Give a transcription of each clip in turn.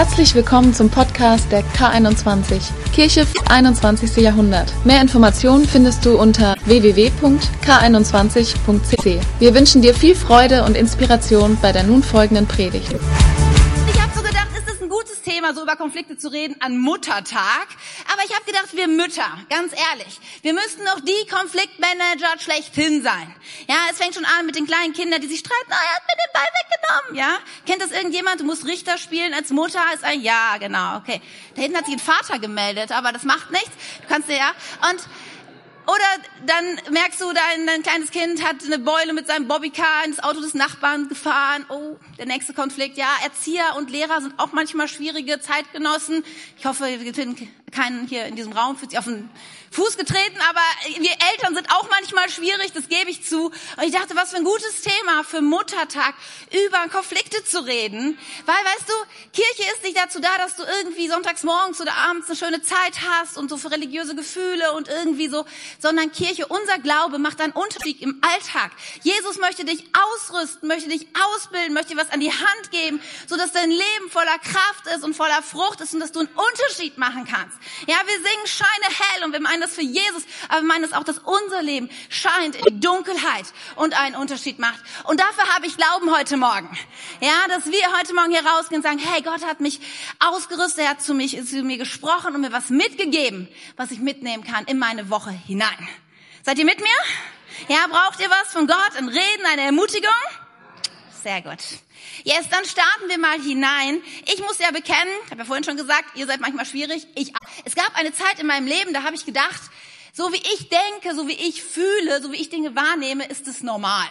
Herzlich willkommen zum Podcast der K21, Kirche für 21. Jahrhundert. Mehr Informationen findest du unter www.k21.cc. Wir wünschen dir viel Freude und Inspiration bei der nun folgenden Predigt. Thema, so über Konflikte zu reden an Muttertag. Aber ich habe gedacht, wir Mütter, ganz ehrlich, wir müssten doch die Konfliktmanager schlechthin sein. Ja, es fängt schon an mit den kleinen Kindern, die sich streiten, oh, er hat mir den Ball weggenommen. Ja, kennt das irgendjemand? Du musst Richter spielen als Mutter. Ist ein Ja, genau, okay. Da hinten hat sich ein Vater gemeldet, aber das macht nichts. Du kannst dir ja und oder dann merkst du, dein, dein kleines Kind hat eine Beule mit seinem Bobbycar ins Auto des Nachbarn gefahren. Oh, der nächste Konflikt. Ja, Erzieher und Lehrer sind auch manchmal schwierige Zeitgenossen. Ich hoffe, wir finden keinen hier in diesem Raum fühlt sich auf den Fuß getreten, aber wir Eltern sind auch manchmal schwierig, das gebe ich zu. Und ich dachte, was für ein gutes Thema für Muttertag, über Konflikte zu reden. Weil, weißt du, Kirche ist nicht dazu da, dass du irgendwie sonntags morgens oder abends eine schöne Zeit hast und so für religiöse Gefühle und irgendwie so, sondern Kirche, unser Glaube macht einen Unterschied im Alltag. Jesus möchte dich ausrüsten, möchte dich ausbilden, möchte dir was an die Hand geben, so dass dein Leben voller Kraft ist und voller Frucht ist und dass du einen Unterschied machen kannst. Ja, wir singen Scheine hell und wir meinen das für Jesus, aber wir meinen das auch, dass unser Leben scheint in Dunkelheit und einen Unterschied macht. Und dafür habe ich Glauben heute Morgen. Ja, dass wir heute Morgen hier rausgehen und sagen, hey, Gott hat mich ausgerüstet, er hat zu, mich, zu mir gesprochen und mir was mitgegeben, was ich mitnehmen kann in meine Woche hinein. Seid ihr mit mir? Ja, braucht ihr was von Gott? Ein Reden, eine Ermutigung? Sehr gut. Yes, dann starten wir mal hinein. Ich muss ja bekennen, ich habe ja vorhin schon gesagt, ihr seid manchmal schwierig. Ich, es gab eine Zeit in meinem Leben, da habe ich gedacht, so wie ich denke, so wie ich fühle, so wie ich Dinge wahrnehme, ist es normal.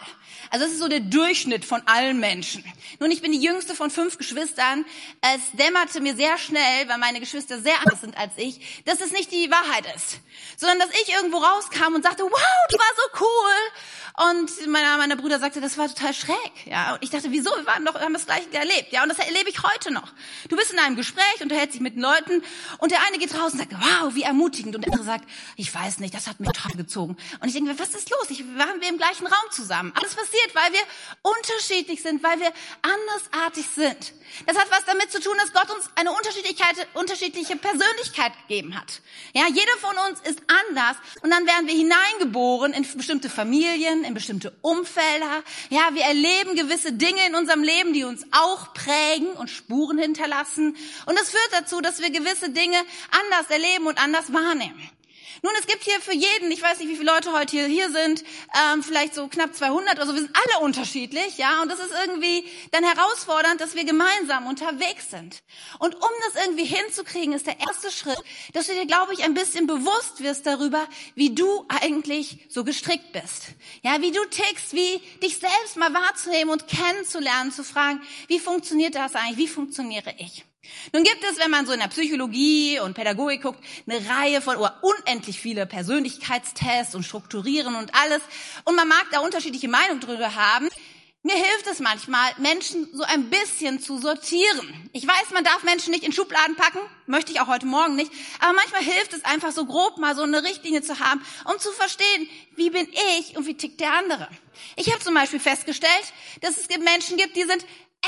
Also das ist so der Durchschnitt von allen Menschen. Nun, ich bin die jüngste von fünf Geschwistern. Es dämmerte mir sehr schnell, weil meine Geschwister sehr anders sind als ich, dass es nicht die Wahrheit ist, sondern dass ich irgendwo rauskam und sagte, wow, du war so cool. Und meiner, meiner Bruder sagte, das war total schräg. Ja, und ich dachte, wieso? Wir waren doch, haben das Gleiche erlebt. Ja, und das erlebe ich heute noch. Du bist in einem Gespräch, unterhältst dich mit Leuten und der eine geht raus und sagt, wow, wie ermutigend. Und der andere sagt, ich weiß nicht, das hat mich total gezogen. Und ich denke, was ist los? Ich, waren wir im gleichen Raum zusammen. Alles passiert, weil wir unterschiedlich sind, weil wir andersartig sind. Das hat was damit zu tun, dass Gott uns eine Unterschiedlichkeit, unterschiedliche Persönlichkeit gegeben hat. Ja, jeder von uns ist anders und dann werden wir hineingeboren in bestimmte Familien, in bestimmte Umfelder. Ja, wir erleben gewisse Dinge in unserem Leben, die uns auch prägen und Spuren hinterlassen. Und das führt dazu, dass wir gewisse Dinge anders erleben und anders wahrnehmen. Nun, es gibt hier für jeden, ich weiß nicht, wie viele Leute heute hier, hier sind, ähm, vielleicht so knapp 200 oder so, wir sind alle unterschiedlich, ja, und das ist irgendwie dann herausfordernd, dass wir gemeinsam unterwegs sind. Und um das irgendwie hinzukriegen, ist der erste Schritt, dass du dir, glaube ich, ein bisschen bewusst wirst darüber, wie du eigentlich so gestrickt bist. Ja, wie du tickst, wie dich selbst mal wahrzunehmen und kennenzulernen, zu fragen, wie funktioniert das eigentlich, wie funktioniere ich? Nun gibt es, wenn man so in der Psychologie und Pädagogik guckt, eine Reihe von oder unendlich viele Persönlichkeitstests und Strukturieren und alles. Und man mag da unterschiedliche Meinungen drüber haben. Mir hilft es manchmal, Menschen so ein bisschen zu sortieren. Ich weiß, man darf Menschen nicht in Schubladen packen, möchte ich auch heute Morgen nicht, aber manchmal hilft es einfach so grob mal so eine Richtlinie zu haben, um zu verstehen, wie bin ich und wie tickt der andere. Ich habe zum Beispiel festgestellt, dass es Menschen gibt, die sind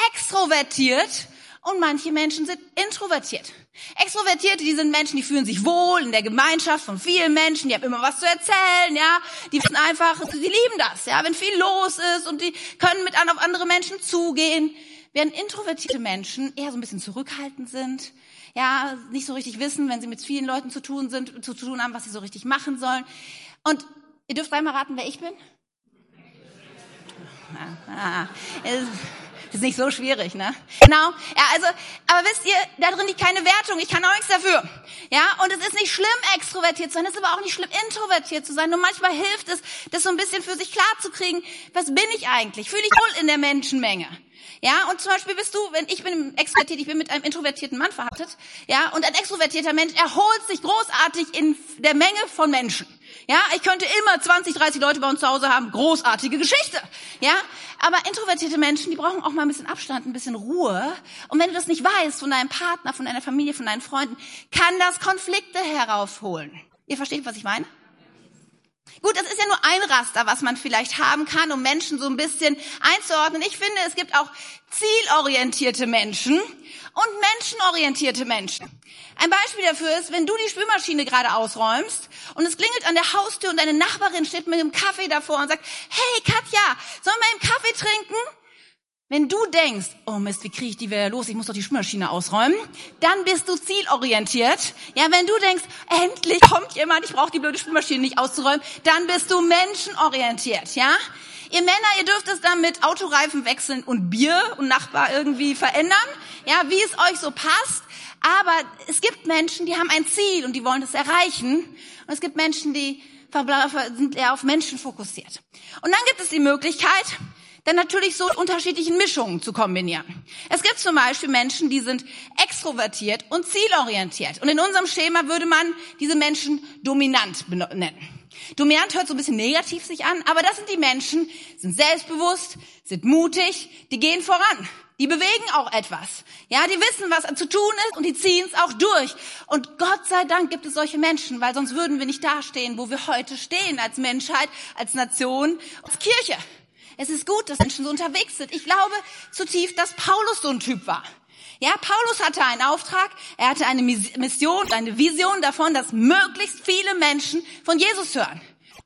extrovertiert und manche Menschen sind introvertiert. Extrovertierte, die sind Menschen, die fühlen sich wohl in der Gemeinschaft von vielen Menschen, die haben immer was zu erzählen, ja. Die wissen einfach, sie lieben das, ja, wenn viel los ist und die können mit an auf andere Menschen zugehen. Während introvertierte Menschen eher so ein bisschen zurückhaltend sind, ja, nicht so richtig wissen, wenn sie mit vielen Leuten zu tun sind, zu tun haben, was sie so richtig machen sollen. Und ihr dürft einmal raten, wer ich bin? Ah, ah, ist nicht so schwierig, ne? Genau. Ja, also, aber wisst ihr, da drin liegt keine Wertung. Ich kann auch nichts dafür. Ja, und es ist nicht schlimm, extrovertiert zu sein. Es ist aber auch nicht schlimm, introvertiert zu sein. Nur manchmal hilft es, das so ein bisschen für sich klar zu kriegen. Was bin ich eigentlich? Fühle ich wohl in der Menschenmenge? Ja, und zum Beispiel bist du, wenn ich bin extrovertiert, ich bin mit einem introvertierten Mann verhaftet, ja, und ein extrovertierter Mensch erholt sich großartig in der Menge von Menschen. Ja, ich könnte immer 20, 30 Leute bei uns zu Hause haben, großartige Geschichte. Ja, aber introvertierte Menschen, die brauchen auch mal ein bisschen Abstand, ein bisschen Ruhe. Und wenn du das nicht weißt von deinem Partner, von deiner Familie, von deinen Freunden, kann das Konflikte heraufholen. Ihr versteht, was ich meine? Gut, das ist ja nur ein Raster, was man vielleicht haben kann, um Menschen so ein bisschen einzuordnen. Ich finde, es gibt auch zielorientierte Menschen und menschenorientierte Menschen. Ein Beispiel dafür ist, wenn du die Spülmaschine gerade ausräumst und es klingelt an der Haustür und deine Nachbarin steht mit dem Kaffee davor und sagt, hey Katja, sollen wir einen Kaffee trinken? Wenn du denkst, oh Mist, wie kriege ich die wieder los? Ich muss doch die Spülmaschine ausräumen. Dann bist du zielorientiert. Ja, wenn du denkst, endlich kommt jemand, ich brauche die blöde Spülmaschine nicht auszuräumen, dann bist du menschenorientiert. Ja, ihr Männer, ihr dürft es dann mit Autoreifen wechseln und Bier und Nachbar irgendwie verändern. Ja, wie es euch so passt. Aber es gibt Menschen, die haben ein Ziel und die wollen es erreichen. Und es gibt Menschen, die sind eher auf Menschen fokussiert. Und dann gibt es die Möglichkeit, dann natürlich so unterschiedlichen Mischungen zu kombinieren. Es gibt zum Beispiel Menschen, die sind extrovertiert und zielorientiert. Und in unserem Schema würde man diese Menschen dominant nennen. Dominant hört so ein bisschen negativ sich an, aber das sind die Menschen, sind selbstbewusst, sind mutig, die gehen voran. Die bewegen auch etwas. Ja, die wissen, was zu tun ist und die ziehen es auch durch. Und Gott sei Dank gibt es solche Menschen, weil sonst würden wir nicht dastehen, wo wir heute stehen als Menschheit, als Nation, als Kirche. Es ist gut, dass Menschen so unterwegs sind. Ich glaube zutiefst, dass Paulus so ein Typ war. Ja, Paulus hatte einen Auftrag, er hatte eine Mission, eine Vision davon, dass möglichst viele Menschen von Jesus hören.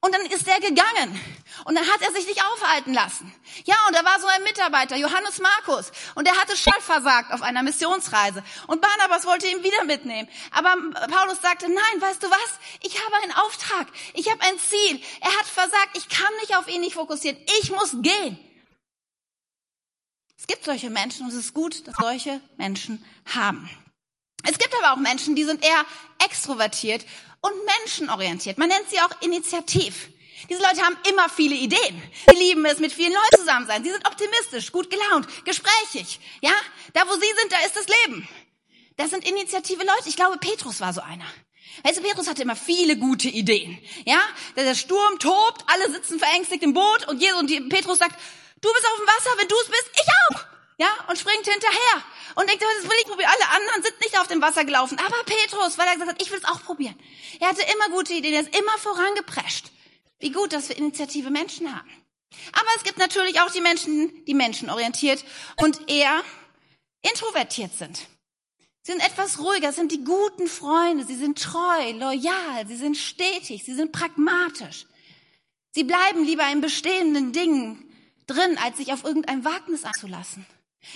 Und dann ist er gegangen. Und dann hat er sich nicht aufhalten lassen. Ja, und da war so ein Mitarbeiter, Johannes Markus. Und er hatte schon versagt auf einer Missionsreise. Und Barnabas wollte ihn wieder mitnehmen. Aber Paulus sagte, nein, weißt du was? Ich habe einen Auftrag. Ich habe ein Ziel. Er hat versagt. Ich kann mich auf ihn nicht fokussieren. Ich muss gehen. Es gibt solche Menschen und es ist gut, dass solche Menschen haben. Es gibt aber auch Menschen, die sind eher extrovertiert und menschenorientiert. Man nennt sie auch initiativ. Diese Leute haben immer viele Ideen. Sie lieben es, mit vielen Leuten zusammen sein. Sie sind optimistisch, gut gelaunt, gesprächig. Ja, da wo sie sind, da ist das Leben. Das sind initiative Leute. Ich glaube, Petrus war so einer. Weißt du, Petrus hatte immer viele gute Ideen. Ja, der Sturm tobt, alle sitzen verängstigt im Boot und Jesus und Petrus sagt, du bist auf dem Wasser, wenn du es bist, ich auch. Ja, und springt hinterher und denkt, das will ich probieren. Alle anderen sind nicht auf dem Wasser gelaufen. Aber Petrus, weil er gesagt hat, ich will es auch probieren. Er hatte immer gute Ideen, er ist immer vorangeprescht. Wie gut, dass wir initiative Menschen haben. Aber es gibt natürlich auch die Menschen, die menschenorientiert und eher introvertiert sind. Sie sind etwas ruhiger, sind die guten Freunde, sie sind treu, loyal, sie sind stetig, sie sind pragmatisch. Sie bleiben lieber in bestehenden Dingen drin, als sich auf irgendein Wagnis einzulassen.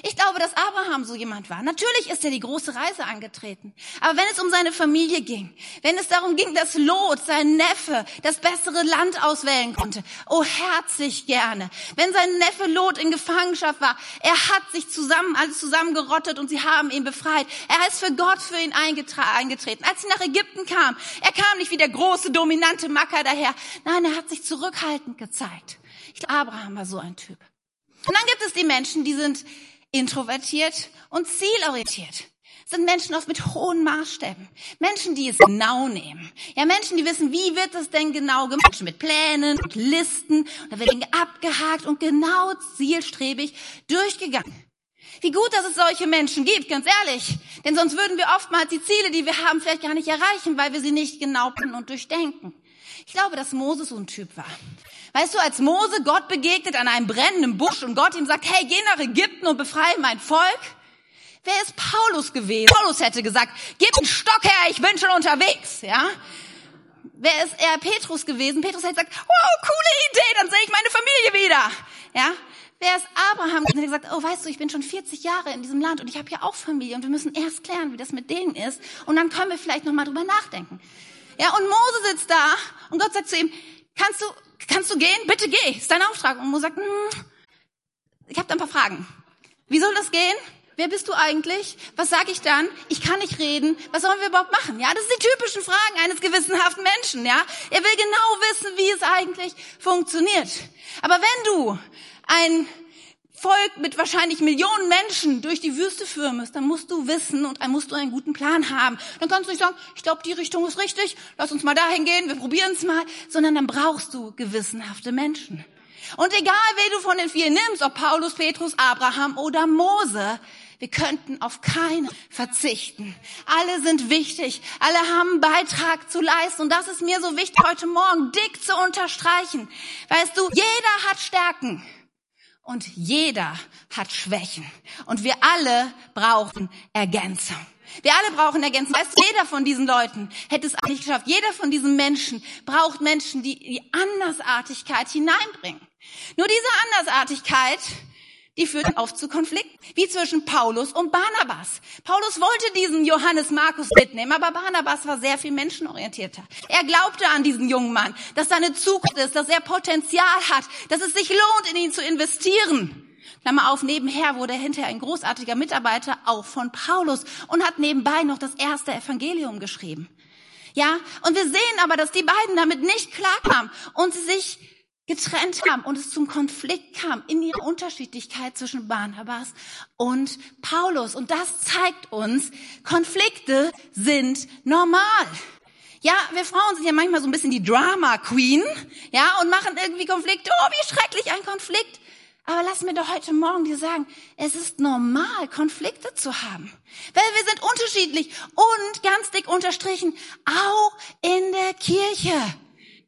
Ich glaube, dass Abraham so jemand war. Natürlich ist er die große Reise angetreten. Aber wenn es um seine Familie ging, wenn es darum ging, dass Lot, sein Neffe, das bessere Land auswählen konnte, oh herzlich gerne. Wenn sein Neffe Lot in Gefangenschaft war, er hat sich zusammen, alles zusammengerottet und sie haben ihn befreit. Er ist für Gott für ihn eingetreten. Als sie nach Ägypten kam, er kam nicht wie der große, dominante Macker daher. Nein, er hat sich zurückhaltend gezeigt. Ich glaube, Abraham war so ein Typ. Und dann gibt es die Menschen, die sind introvertiert und zielorientiert. Sind Menschen oft mit hohen Maßstäben. Menschen, die es genau nehmen. Ja, Menschen, die wissen, wie wird das denn genau gemacht? Menschen mit Plänen und Listen. Und da wird Dinge abgehakt und genau zielstrebig durchgegangen. Wie gut, dass es solche Menschen gibt, ganz ehrlich. Denn sonst würden wir oftmals die Ziele, die wir haben, vielleicht gar nicht erreichen, weil wir sie nicht genau planen und durchdenken. Ich glaube, dass Moses so ein Typ war. Weißt du, als Mose Gott begegnet an einem brennenden Busch und Gott ihm sagt, hey, geh nach Ägypten und befreie mein Volk. Wer ist Paulus gewesen? Paulus hätte gesagt, gib einen Stock her, ich bin schon unterwegs, ja? Wer ist er Petrus gewesen? Petrus hätte gesagt, wow, coole Idee, dann sehe ich meine Familie wieder, ja? Wer ist Abraham? Und hat gesagt, oh, weißt du, ich bin schon 40 Jahre in diesem Land und ich habe hier auch Familie und wir müssen erst klären, wie das mit denen ist und dann können wir vielleicht noch mal drüber nachdenken. Ja, und Mose sitzt da und Gott sagt zu ihm, kannst du kannst du gehen? Bitte geh. Ist dein Auftrag. Und Mo sagt, hm, ich habe da ein paar Fragen. Wie soll das gehen? Wer bist du eigentlich? Was sage ich dann? Ich kann nicht reden. Was sollen wir überhaupt machen? Ja, das sind die typischen Fragen eines gewissenhaften Menschen. Ja, er will genau wissen, wie es eigentlich funktioniert. Aber wenn du ein Volk mit wahrscheinlich Millionen Menschen durch die Wüste führen musst, dann musst du wissen und dann musst du einen guten Plan haben. Dann kannst du nicht sagen, ich glaube, die Richtung ist richtig, lass uns mal dahin gehen, wir probieren es mal, sondern dann brauchst du gewissenhafte Menschen. Und egal, wer du von den vier nimmst, ob Paulus, Petrus, Abraham oder Mose, Wir könnten auf keine verzichten. Alle sind wichtig. Alle haben einen Beitrag zu leisten. Und das ist mir so wichtig, heute Morgen dick zu unterstreichen. Weißt du, jeder hat Stärken. Und jeder hat Schwächen. Und wir alle brauchen Ergänzung. Wir alle brauchen Ergänzung. Weißt du, jeder von diesen Leuten hätte es nicht geschafft. Jeder von diesen Menschen braucht Menschen, die die Andersartigkeit hineinbringen. Nur diese Andersartigkeit die führten oft zu Konflikten, wie zwischen Paulus und Barnabas. Paulus wollte diesen Johannes Markus mitnehmen, aber Barnabas war sehr viel menschenorientierter. Er glaubte an diesen jungen Mann, dass seine Zukunft ist, dass er Potenzial hat, dass es sich lohnt, in ihn zu investieren. Klammer auf, nebenher wurde er hinterher ein großartiger Mitarbeiter auch von Paulus und hat nebenbei noch das erste Evangelium geschrieben. Ja, und wir sehen aber, dass die beiden damit nicht klarkamen und sie sich getrennt haben und es zum Konflikt kam in ihrer Unterschiedlichkeit zwischen Barnabas und Paulus. Und das zeigt uns, Konflikte sind normal. Ja, wir Frauen sind ja manchmal so ein bisschen die Drama Queen, ja, und machen irgendwie Konflikte. Oh, wie schrecklich ein Konflikt. Aber lass mir doch heute Morgen dir sagen, es ist normal, Konflikte zu haben. Weil wir sind unterschiedlich und ganz dick unterstrichen, auch in der Kirche.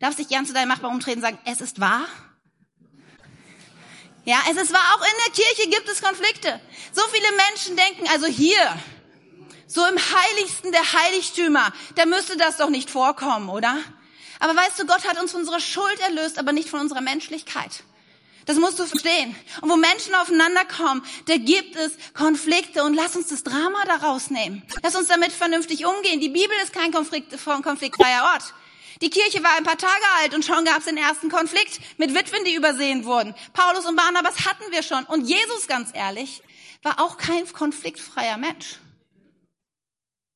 Darf sich gern zu deinem Nachbarn umtreten und sagen, es ist wahr? Ja, es ist wahr, auch in der Kirche gibt es Konflikte. So viele Menschen denken, also hier, so im heiligsten der Heiligtümer, da müsste das doch nicht vorkommen, oder? Aber weißt du, Gott hat uns von unserer Schuld erlöst, aber nicht von unserer Menschlichkeit. Das musst du verstehen. Und wo Menschen aufeinander kommen, da gibt es Konflikte und lass uns das Drama daraus nehmen. Lass uns damit vernünftig umgehen. Die Bibel ist kein Konflikt, konfliktfreier Ort. Die Kirche war ein paar Tage alt und schon gab es den ersten Konflikt mit Witwen, die übersehen wurden. Paulus und Barnabas hatten wir schon. Und Jesus, ganz ehrlich, war auch kein konfliktfreier Mensch.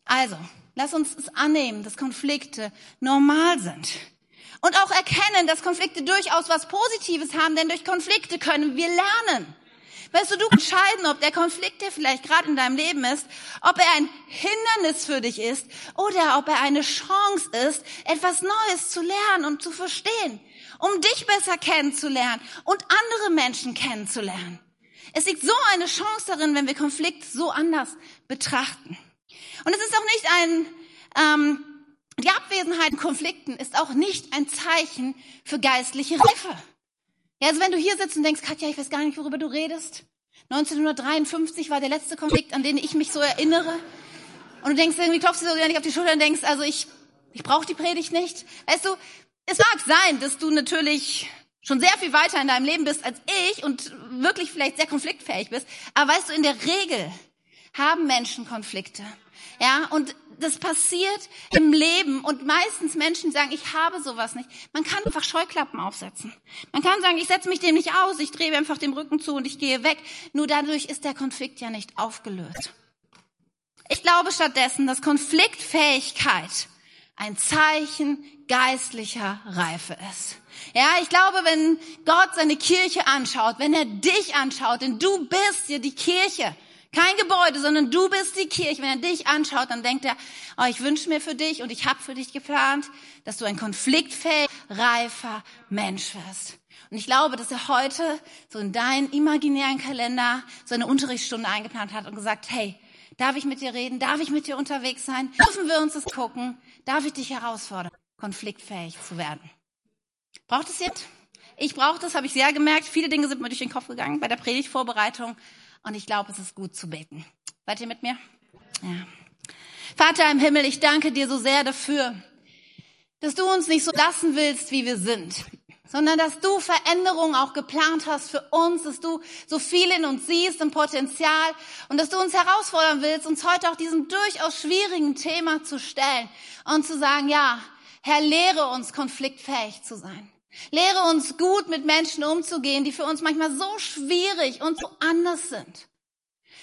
Also, lass uns es annehmen, dass Konflikte normal sind. Und auch erkennen, dass Konflikte durchaus was Positives haben, denn durch Konflikte können wir lernen. Weißt du, du entscheiden, ob der Konflikt, der vielleicht gerade in deinem Leben ist, ob er ein Hindernis für dich ist oder ob er eine Chance ist, etwas Neues zu lernen und zu verstehen, um dich besser kennenzulernen und andere Menschen kennenzulernen. Es liegt so eine Chance darin, wenn wir Konflikt so anders betrachten. Und es ist auch nicht ein, ähm, die Abwesenheit von Konflikten ist auch nicht ein Zeichen für geistliche Reife. Ja, also wenn du hier sitzt und denkst, Katja, ich weiß gar nicht, worüber du redest. 1953 war der letzte Konflikt, an den ich mich so erinnere. Und du denkst irgendwie, klopfst du so nicht auf die Schulter und denkst, also ich, ich brauche die Predigt nicht. Weißt du, es mag sein, dass du natürlich schon sehr viel weiter in deinem Leben bist als ich und wirklich vielleicht sehr konfliktfähig bist. Aber weißt du, in der Regel haben Menschen Konflikte. Ja, und das passiert im Leben und meistens Menschen sagen, ich habe sowas nicht. Man kann einfach Scheuklappen aufsetzen. Man kann sagen, ich setze mich dem nicht aus, ich drehe einfach den Rücken zu und ich gehe weg. Nur dadurch ist der Konflikt ja nicht aufgelöst. Ich glaube stattdessen, dass Konfliktfähigkeit ein Zeichen geistlicher Reife ist. Ja, ich glaube, wenn Gott seine Kirche anschaut, wenn er dich anschaut, denn du bist ja die Kirche, kein Gebäude, sondern du bist die Kirche. Wenn er dich anschaut, dann denkt er, oh, ich wünsche mir für dich und ich habe für dich geplant, dass du ein konfliktfähig, reifer Mensch wirst. Und ich glaube, dass er heute so in deinen imaginären Kalender so eine Unterrichtsstunde eingeplant hat und gesagt, hey, darf ich mit dir reden? Darf ich mit dir unterwegs sein? Dürfen wir uns das gucken? Darf ich dich herausfordern, konfliktfähig zu werden? Braucht es jetzt? Ich brauche das, habe ich sehr gemerkt. Viele Dinge sind mir durch den Kopf gegangen bei der Predigtvorbereitung. Und ich glaube, es ist gut zu beten. Seid ihr mit mir? Ja. Vater im Himmel, ich danke dir so sehr dafür, dass du uns nicht so lassen willst, wie wir sind, sondern dass du Veränderungen auch geplant hast für uns, dass du so viel in uns siehst, im Potenzial und dass du uns herausfordern willst, uns heute auch diesem durchaus schwierigen Thema zu stellen und zu sagen, ja, Herr, lehre uns konfliktfähig zu sein. Lehre uns gut mit Menschen umzugehen, die für uns manchmal so schwierig und so anders sind.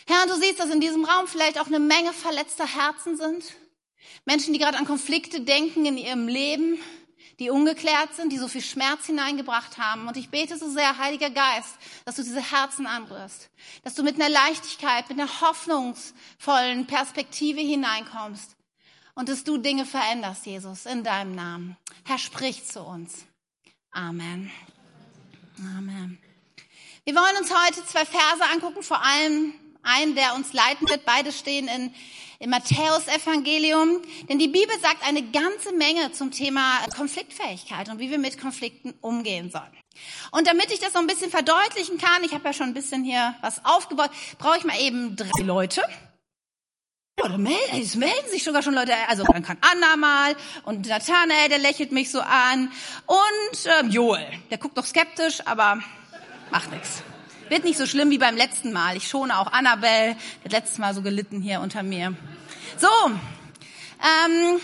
Herr, du siehst, dass in diesem Raum vielleicht auch eine Menge verletzter Herzen sind. Menschen, die gerade an Konflikte denken in ihrem Leben, die ungeklärt sind, die so viel Schmerz hineingebracht haben. Und ich bete so sehr, Heiliger Geist, dass du diese Herzen anrührst, dass du mit einer Leichtigkeit, mit einer hoffnungsvollen Perspektive hineinkommst und dass du Dinge veränderst, Jesus, in deinem Namen. Herr, sprich zu uns. Amen. Amen. Wir wollen uns heute zwei Verse angucken, vor allem einen, der uns leiten wird. Beide stehen in, im Matthäus-Evangelium. Denn die Bibel sagt eine ganze Menge zum Thema Konfliktfähigkeit und wie wir mit Konflikten umgehen sollen. Und damit ich das so ein bisschen verdeutlichen kann, ich habe ja schon ein bisschen hier was aufgebaut, brauche ich mal eben drei Leute. Ja, da melden, es melden sich sogar schon Leute. Also dann kann Anna mal und Nathanael, der lächelt mich so an. Und ähm, Joel, der guckt doch skeptisch, aber macht nichts. Wird nicht so schlimm wie beim letzten Mal. Ich schone auch Annabelle, der hat letztes Mal so gelitten hier unter mir. So, ähm,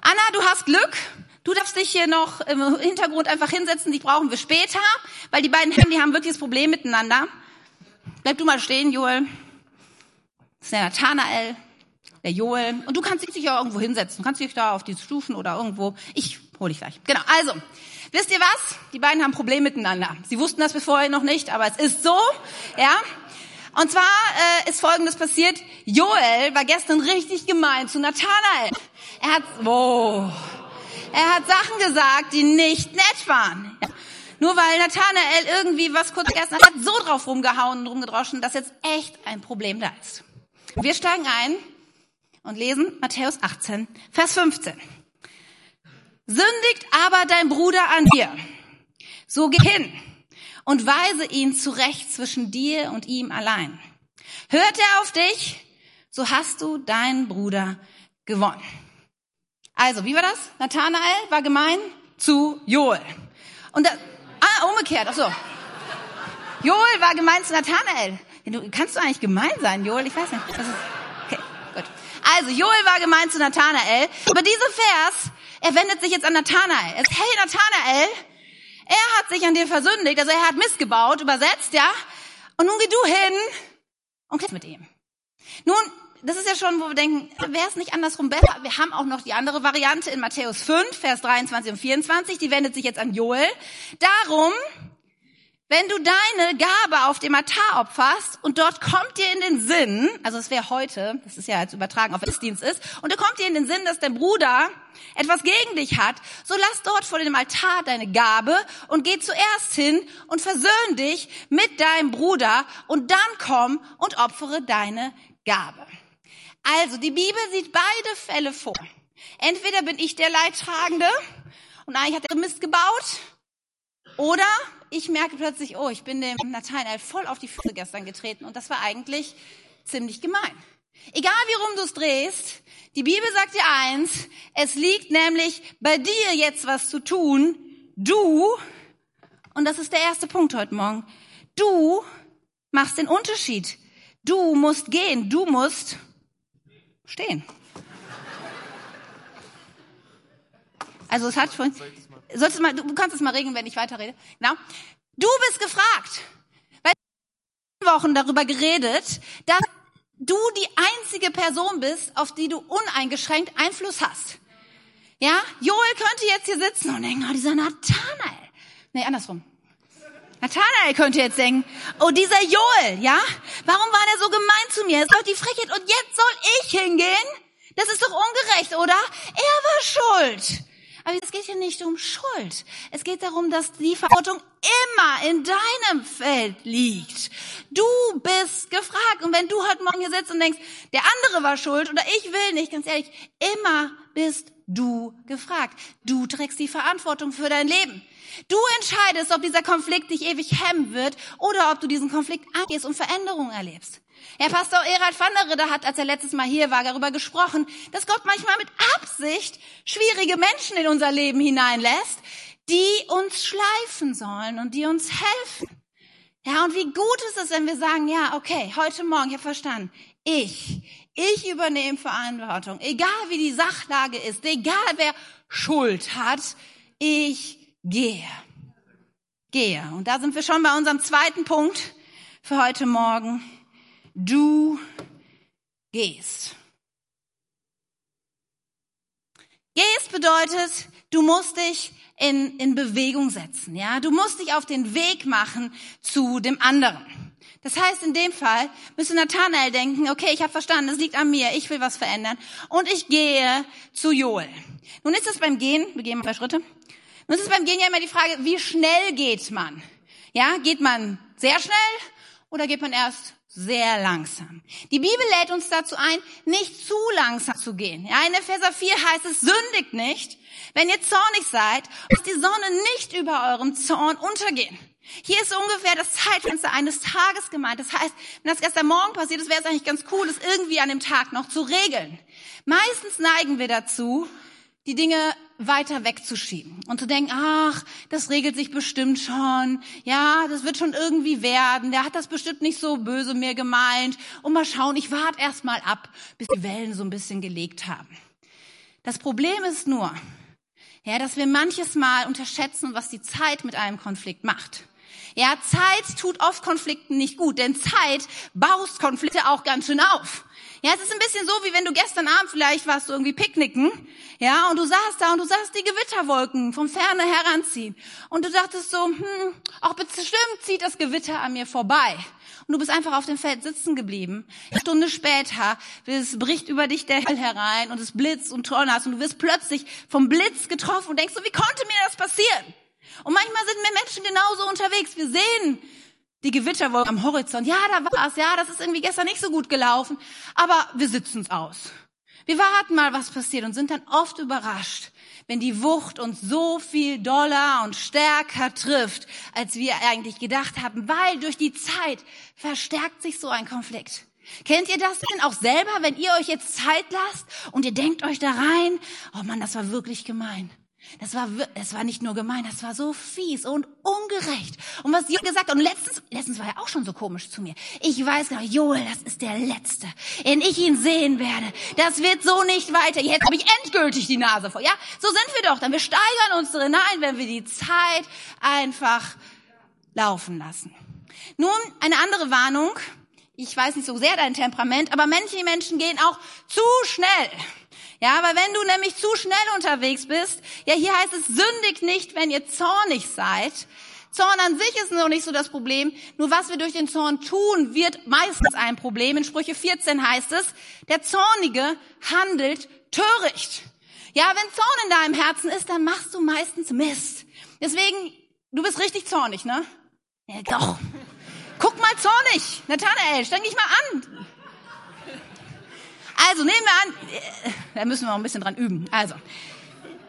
Anna, du hast Glück. Du darfst dich hier noch im Hintergrund einfach hinsetzen, die brauchen wir später, weil die beiden Herren, die haben wirklich das Problem miteinander. Bleib du mal stehen, Joel. Das ist der Nathanael, der Joel. Und du kannst dich ja irgendwo hinsetzen. Du kannst dich da auf die Stufen oder irgendwo. Ich hole dich gleich. Genau. Also, wisst ihr was? Die beiden haben Probleme miteinander. Sie wussten das vorher noch nicht, aber es ist so. Ja. Und zwar äh, ist Folgendes passiert. Joel war gestern richtig gemein zu Nathanael. Er hat, wow, er hat Sachen gesagt, die nicht nett waren. Ja. Nur weil Nathanael irgendwie was kurz hat, hat so drauf rumgehauen und rumgedroschen, dass jetzt echt ein Problem da ist. Wir steigen ein und lesen Matthäus 18, Vers 15. Sündigt aber dein Bruder an dir, so geh hin und weise ihn zurecht zwischen dir und ihm allein. Hört er auf dich, so hast du deinen Bruder gewonnen. Also, wie war das? Nathanael war gemein zu Joel. Und da, ah, umgekehrt, ach so. Joel war gemein zu Nathanael. Du, kannst du eigentlich gemein sein, Joel? Ich weiß nicht. Ist, okay, gut. Also, Joel war gemein zu Nathanael. Aber dieser Vers, er wendet sich jetzt an Nathanael. Er sagt, hey Nathanael, er hat sich an dir versündigt, also er hat missgebaut, übersetzt, ja? Und nun geh du hin und klär mit ihm. Nun, das ist ja schon, wo wir denken, wäre es nicht andersrum besser? Wir haben auch noch die andere Variante in Matthäus 5, Vers 23 und 24, die wendet sich jetzt an Joel. Darum, wenn du deine Gabe auf dem Altar opferst und dort kommt dir in den Sinn, also es wäre heute, das ist ja als übertragen auf Dienst ist, und da kommt dir in den Sinn, dass dein Bruder etwas gegen dich hat, so lass dort vor dem Altar deine Gabe und geh zuerst hin und versöhn dich mit deinem Bruder und dann komm und opfere deine Gabe. Also, die Bibel sieht beide Fälle vor. Entweder bin ich der Leidtragende und eigentlich hat er Mist gebaut, oder ich merke plötzlich, oh, ich bin dem Nathanael voll auf die Füße gestern getreten und das war eigentlich ziemlich gemein. Egal wie rum du es drehst, die Bibel sagt dir eins, es liegt nämlich bei dir jetzt was zu tun. Du, und das ist der erste Punkt heute Morgen, du machst den Unterschied. Du musst gehen, du musst stehen. Also es hat schon, sollst du mal, du kannst es mal regeln, wenn ich weiterrede. Genau. Du bist gefragt. Weil Wochen darüber geredet, dass du die einzige Person bist, auf die du uneingeschränkt Einfluss hast. Ja, Joel könnte jetzt hier sitzen und denken, oh, dieser Nathanael. Nee, andersrum. Nathanael könnte jetzt denken, oh, dieser Joel, ja? Warum war der so gemein zu mir? Das ist die Frechheit. Und jetzt soll ich hingehen? Das ist doch ungerecht, oder? Er war schuld. Aber es geht hier nicht um Schuld. Es geht darum, dass die Verantwortung immer in deinem Feld liegt. Du bist gefragt. Und wenn du heute Morgen hier sitzt und denkst, der andere war schuld oder ich will nicht, ganz ehrlich, immer bist du gefragt. Du trägst die Verantwortung für dein Leben. Du entscheidest, ob dieser Konflikt dich ewig hemmen wird oder ob du diesen Konflikt angehst und Veränderungen erlebst. Herr Pastor Erhard van der Ridder hat, als er letztes Mal hier war, darüber gesprochen, dass Gott manchmal mit Absicht schwierige Menschen in unser Leben hineinlässt, die uns schleifen sollen und die uns helfen. Ja, und wie gut ist es, wenn wir sagen, ja, okay, heute Morgen, ich habe verstanden, ich, ich übernehme Verantwortung, egal wie die Sachlage ist, egal wer Schuld hat, ich gehe. Gehe. Und da sind wir schon bei unserem zweiten Punkt für heute Morgen. Du gehst. Gehst bedeutet, du musst dich in, in Bewegung setzen, ja. Du musst dich auf den Weg machen zu dem anderen. Das heißt, in dem Fall müsste Nathanael denken, okay, ich habe verstanden, es liegt an mir, ich will was verändern und ich gehe zu Joel. Nun ist es beim Gehen, wir gehen mal zwei Schritte, nun ist es beim Gehen ja immer die Frage, wie schnell geht man? Ja, geht man sehr schnell oder geht man erst sehr langsam. Die Bibel lädt uns dazu ein, nicht zu langsam zu gehen. Ja, in Epheser 4 heißt es, sündigt nicht, wenn ihr zornig seid, dass die Sonne nicht über eurem Zorn untergehen. Hier ist ungefähr das Zeitfenster eines Tages gemeint. Das heißt, wenn das gestern Morgen passiert ist, wäre es eigentlich ganz cool, es irgendwie an dem Tag noch zu regeln. Meistens neigen wir dazu, die Dinge weiter wegzuschieben und zu denken, ach, das regelt sich bestimmt schon, ja, das wird schon irgendwie werden, der hat das bestimmt nicht so böse mir gemeint und mal schauen, ich warte erst mal ab, bis die Wellen so ein bisschen gelegt haben. Das Problem ist nur, ja, dass wir manches Mal unterschätzen, was die Zeit mit einem Konflikt macht. Ja, Zeit tut oft Konflikten nicht gut, denn Zeit baust Konflikte auch ganz schön auf. Ja, es ist ein bisschen so, wie wenn du gestern Abend vielleicht warst du irgendwie picknicken, ja, und du saßt da und du sahst die Gewitterwolken vom Ferne heranziehen. Und du dachtest so, hm, auch bestimmt zieht das Gewitter an mir vorbei. Und du bist einfach auf dem Feld sitzen geblieben. Eine Stunde später, es bricht über dich der Hell herein und es blitzt und donnerst und du wirst plötzlich vom Blitz getroffen und denkst so, wie konnte mir das passieren? Und manchmal sind wir Menschen genauso unterwegs. Wir sehen die Gewitterwolke am Horizont. Ja, da war es. Ja, das ist irgendwie gestern nicht so gut gelaufen. Aber wir sitzen es aus. Wir warten mal, was passiert und sind dann oft überrascht, wenn die Wucht uns so viel doller und stärker trifft, als wir eigentlich gedacht haben, weil durch die Zeit verstärkt sich so ein Konflikt. Kennt ihr das denn auch selber, wenn ihr euch jetzt Zeit lasst und ihr denkt euch da rein, oh Mann, das war wirklich gemein. Das war, es war nicht nur gemein, das war so fies und ungerecht. Und was Joel gesagt hat, und letztens, letztens war er auch schon so komisch zu mir. Ich weiß genau, Joel, das ist der Letzte, den ich ihn sehen werde. Das wird so nicht weiter. Jetzt habe ich endgültig die Nase voll. Ja, so sind wir doch dann. Wir steigern uns hinein, wenn wir die Zeit einfach laufen lassen. Nun, eine andere Warnung. Ich weiß nicht so sehr dein Temperament, aber manche Menschen gehen auch zu schnell. Ja, aber wenn du nämlich zu schnell unterwegs bist, ja, hier heißt es, sündigt nicht, wenn ihr zornig seid. Zorn an sich ist noch nicht so das Problem. Nur was wir durch den Zorn tun, wird meistens ein Problem. In Sprüche 14 heißt es, der Zornige handelt töricht. Ja, wenn Zorn in deinem Herzen ist, dann machst du meistens Mist. Deswegen, du bist richtig zornig, ne? Ja, doch. Guck mal zornig. Nathanael, streng dich mal an. Also nehmen wir an, äh, da müssen wir auch ein bisschen dran üben. Also,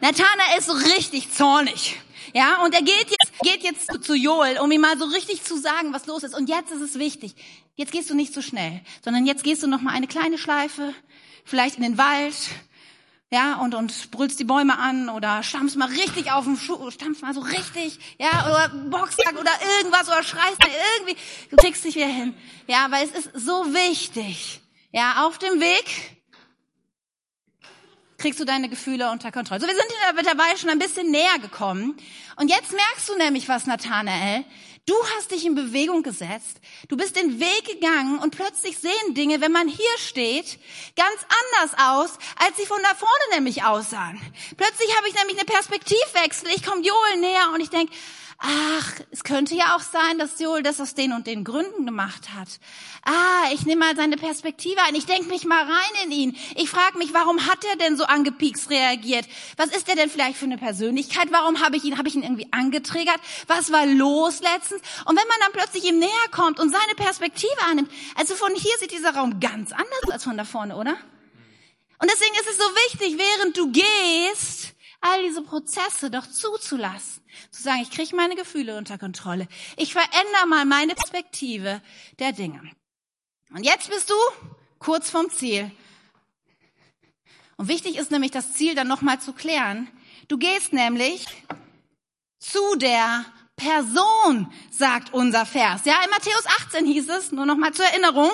Nathanael ist so richtig zornig. Ja, und er geht jetzt, geht jetzt zu Joel, um ihm mal so richtig zu sagen, was los ist. Und jetzt ist es wichtig. Jetzt gehst du nicht so schnell, sondern jetzt gehst du noch mal eine kleine Schleife, vielleicht in den Wald, ja, und, und brüllst die Bäume an oder stampfst mal richtig auf den Schuh, stampfst mal so richtig, ja, oder Boxsack oder irgendwas oder schreist mal irgendwie, du kriegst dich wieder hin. Ja, weil es ist so wichtig, ja, auf dem Weg kriegst du deine Gefühle unter Kontrolle. So, wir sind dabei schon ein bisschen näher gekommen. Und jetzt merkst du nämlich was, Nathanael. Du hast dich in Bewegung gesetzt. Du bist den Weg gegangen und plötzlich sehen Dinge, wenn man hier steht, ganz anders aus, als sie von da vorne nämlich aussahen. Plötzlich habe ich nämlich eine Perspektivwechsel. Ich komme Joel näher und ich denke, ach, es könnte ja auch sein, dass Joel das aus den und den Gründen gemacht hat. Ah, ich nehme mal seine Perspektive ein. Ich denke mich mal rein in ihn. Ich frage mich, warum hat er denn so angepiekst reagiert? Was ist er denn vielleicht für eine Persönlichkeit? Warum habe ich ihn, habe ich ihn irgendwie angetriggert? Was war los letztens? Und wenn man dann plötzlich ihm näher kommt und seine Perspektive annimmt, also von hier sieht dieser Raum ganz anders als von da vorne, oder? Und deswegen ist es so wichtig, während du gehst, all diese Prozesse doch zuzulassen. Zu sagen, ich kriege meine Gefühle unter Kontrolle. Ich verändere mal meine Perspektive der Dinge. Und jetzt bist du kurz vom Ziel. Und wichtig ist nämlich, das Ziel dann nochmal zu klären. Du gehst nämlich zu der Person, sagt unser Vers. Ja, in Matthäus 18 hieß es, nur nochmal zur Erinnerung,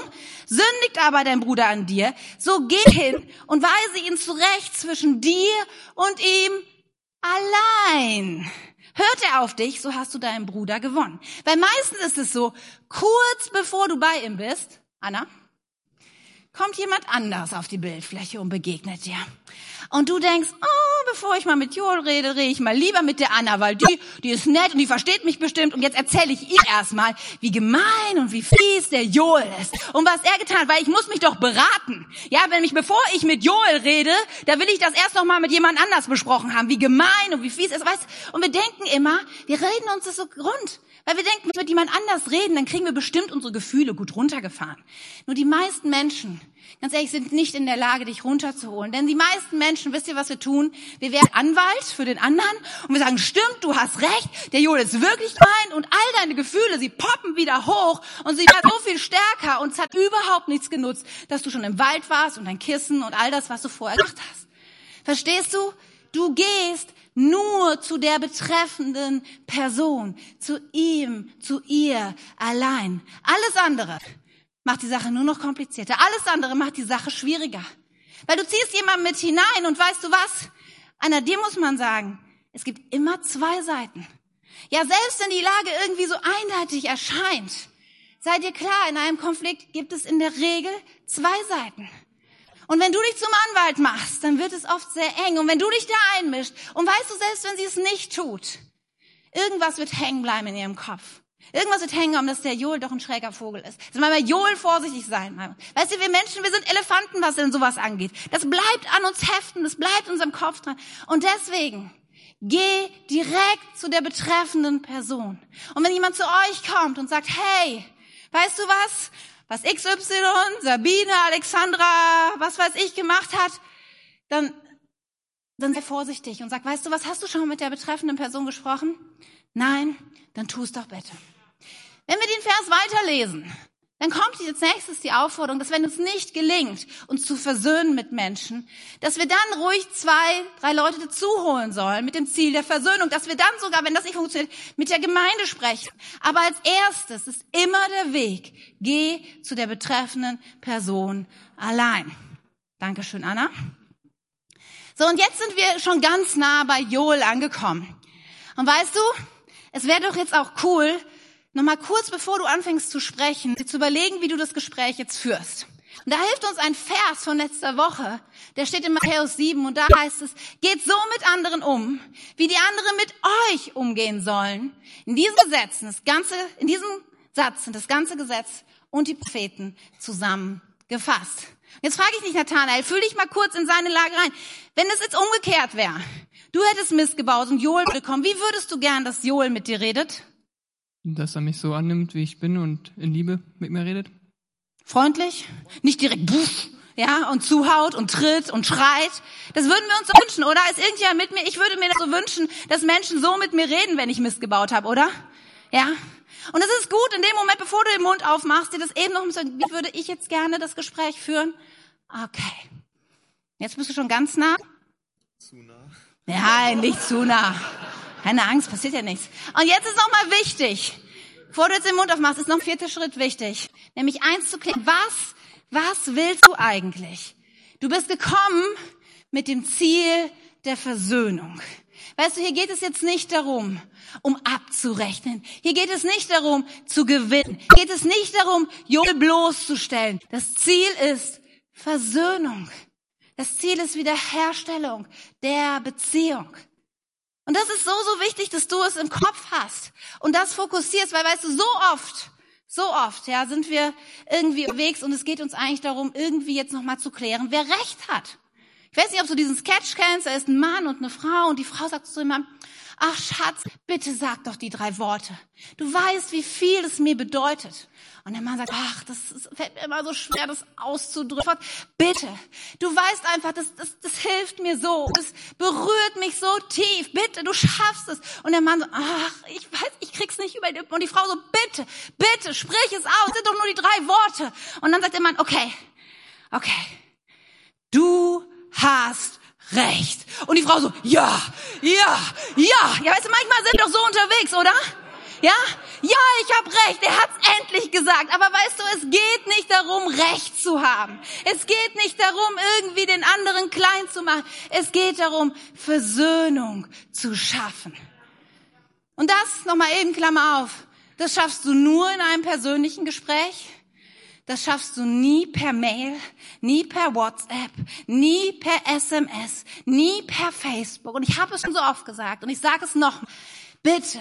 sündigt aber dein Bruder an dir, so geh hin und weise ihn zurecht zwischen dir und ihm allein. Hört er auf dich, so hast du deinen Bruder gewonnen. Weil meistens ist es so, kurz bevor du bei ihm bist, Anna, kommt jemand anders auf die Bildfläche und begegnet dir. Und du denkst, oh, bevor ich mal mit Joel rede, rede ich mal lieber mit der Anna, weil die, die ist nett und die versteht mich bestimmt. Und jetzt erzähle ich ihr erstmal, wie gemein und wie fies der Joel ist. Und was er getan hat, weil ich muss mich doch beraten. Ja, wenn mich, bevor ich mit Joel rede, da will ich das erst noch mal mit jemand anders besprochen haben, wie gemein und wie fies es ist. Und wir denken immer, wir reden uns das so rund. Weil wir denken, wenn wir mit jemand anders reden, dann kriegen wir bestimmt unsere Gefühle gut runtergefahren. Nur die meisten Menschen, ganz ehrlich, sind nicht in der Lage, dich runterzuholen. Denn die meisten Menschen, wisst ihr, was wir tun? Wir werden Anwalt für den anderen und wir sagen, stimmt, du hast recht, der Joel ist wirklich gemein und all deine Gefühle, sie poppen wieder hoch und sie werden so viel stärker und es hat überhaupt nichts genutzt, dass du schon im Wald warst und dein Kissen und all das, was du vorher gemacht hast. Verstehst du? Du gehst nur zu der betreffenden Person, zu ihm, zu ihr allein. Alles andere macht die Sache nur noch komplizierter. Alles andere macht die Sache schwieriger. Weil du ziehst jemanden mit hinein und weißt du was? Einer dir muss man sagen, es gibt immer zwei Seiten. Ja, selbst wenn die Lage irgendwie so eindeutig erscheint, sei dir klar, in einem Konflikt gibt es in der Regel zwei Seiten. Und wenn du dich zum Anwalt machst, dann wird es oft sehr eng. Und wenn du dich da einmischt, und weißt du, selbst wenn sie es nicht tut, irgendwas wird hängen bleiben in ihrem Kopf. Irgendwas wird hängen um dass der Joel doch ein schräger Vogel ist. Also mal bei Joel vorsichtig sein. Weißt du, wir Menschen, wir sind Elefanten, was denn sowas angeht. Das bleibt an uns heften, das bleibt unserem Kopf dran. Und deswegen, geh direkt zu der betreffenden Person. Und wenn jemand zu euch kommt und sagt, hey, weißt du was? was XY, Sabine, Alexandra, was weiß ich gemacht hat, dann, dann sei vorsichtig und sag, weißt du, was hast du schon mit der betreffenden Person gesprochen? Nein, dann tu es doch bitte. Wenn wir den Vers weiterlesen, dann kommt jetzt nächstes die Aufforderung, dass wenn es nicht gelingt, uns zu versöhnen mit Menschen, dass wir dann ruhig zwei, drei Leute dazu holen sollen mit dem Ziel der Versöhnung, dass wir dann sogar, wenn das nicht funktioniert, mit der Gemeinde sprechen. Aber als erstes ist immer der Weg, geh zu der betreffenden Person allein. Dankeschön, Anna. So, und jetzt sind wir schon ganz nah bei Joel angekommen. Und weißt du, es wäre doch jetzt auch cool, nochmal kurz bevor du anfängst zu sprechen, zu überlegen, wie du das Gespräch jetzt führst. Und da hilft uns ein Vers von letzter Woche, der steht in Matthäus 7 und da heißt es, geht so mit anderen um, wie die anderen mit euch umgehen sollen. In diesem Gesetz, das ganze, in diesem Satz sind das ganze Gesetz und die Propheten zusammengefasst. Jetzt frage ich dich, Nathanael, fühl dich mal kurz in seine Lage rein. Wenn es jetzt umgekehrt wäre, du hättest Mist gebaut und Joel bekommen, wie würdest du gern, dass Joel mit dir redet? Dass er mich so annimmt, wie ich bin und in Liebe mit mir redet? Freundlich, nicht direkt buff, ja, und zuhaut und tritt und schreit. Das würden wir uns so wünschen, oder? Ist irgendjemand mit mir? Ich würde mir das so wünschen, dass Menschen so mit mir reden, wenn ich Mist gebaut habe, oder? Ja? Und es ist gut, in dem Moment, bevor du den Mund aufmachst, dir das eben noch so, wie würde ich jetzt gerne das Gespräch führen? Okay. Jetzt bist du schon ganz nah. Zu nah. Ja, nicht zu nah. Keine Angst, passiert ja nichts. Und jetzt ist nochmal wichtig, bevor du jetzt den Mund aufmachst, ist noch ein vierter Schritt wichtig. Nämlich eins zu klären. Was, was willst du eigentlich? Du bist gekommen mit dem Ziel der Versöhnung. Weißt du, hier geht es jetzt nicht darum, um abzurechnen. Hier geht es nicht darum, zu gewinnen. Hier geht es nicht darum, Joel bloßzustellen. Das Ziel ist Versöhnung. Das Ziel ist Wiederherstellung der Beziehung. Und das ist so, so wichtig, dass du es im Kopf hast und das fokussierst, weil weißt du, so oft, so oft, ja, sind wir irgendwie unterwegs und es geht uns eigentlich darum, irgendwie jetzt nochmal zu klären, wer Recht hat. Ich weiß nicht, ob du diesen Sketch kennst, da ist ein Mann und eine Frau und die Frau sagt zu dem Mann, ach Schatz, bitte sag doch die drei Worte. Du weißt, wie viel es mir bedeutet. Und der Mann sagt, ach, das fällt mir immer so schwer, das auszudrücken. Bitte, du weißt einfach, das, das, das hilft mir so. Das berührt mich so tief. Bitte, du schaffst es. Und der Mann so, ach, ich weiß, ich krieg's nicht über die Und die Frau so, bitte, bitte, sprich es aus. Das sind doch nur die drei Worte. Und dann sagt der Mann, okay, okay, du hast recht. Und die Frau so, ja, ja, ja. Ja, weißt du, manchmal sind wir doch so unterwegs, oder? Ja? Ja, ich habe recht, er hat's endlich gesagt. Aber weißt du, es geht nicht darum, Recht zu haben. Es geht nicht darum, irgendwie den anderen klein zu machen. Es geht darum, Versöhnung zu schaffen. Und das, nochmal eben Klammer auf, das schaffst du nur in einem persönlichen Gespräch. Das schaffst du nie per Mail, nie per WhatsApp, nie per SMS, nie per Facebook. Und ich habe es schon so oft gesagt und ich sage es noch. Bitte,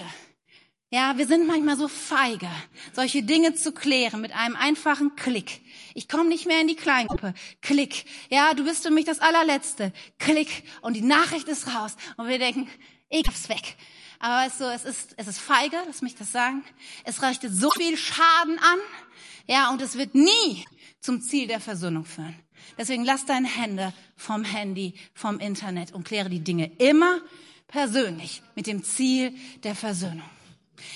ja, wir sind manchmal so feige, solche Dinge zu klären mit einem einfachen Klick. Ich komme nicht mehr in die Kleingruppe. Klick. Ja, du bist für mich das allerletzte. Klick. Und die Nachricht ist raus. Und wir denken, ich hab's weg. Aber weißt du, es ist, es ist feige, lass mich das sagen. Es richtet so viel Schaden an. Ja, und es wird nie zum Ziel der Versöhnung führen. Deswegen lass deine Hände vom Handy, vom Internet und kläre die Dinge immer persönlich mit dem Ziel der Versöhnung.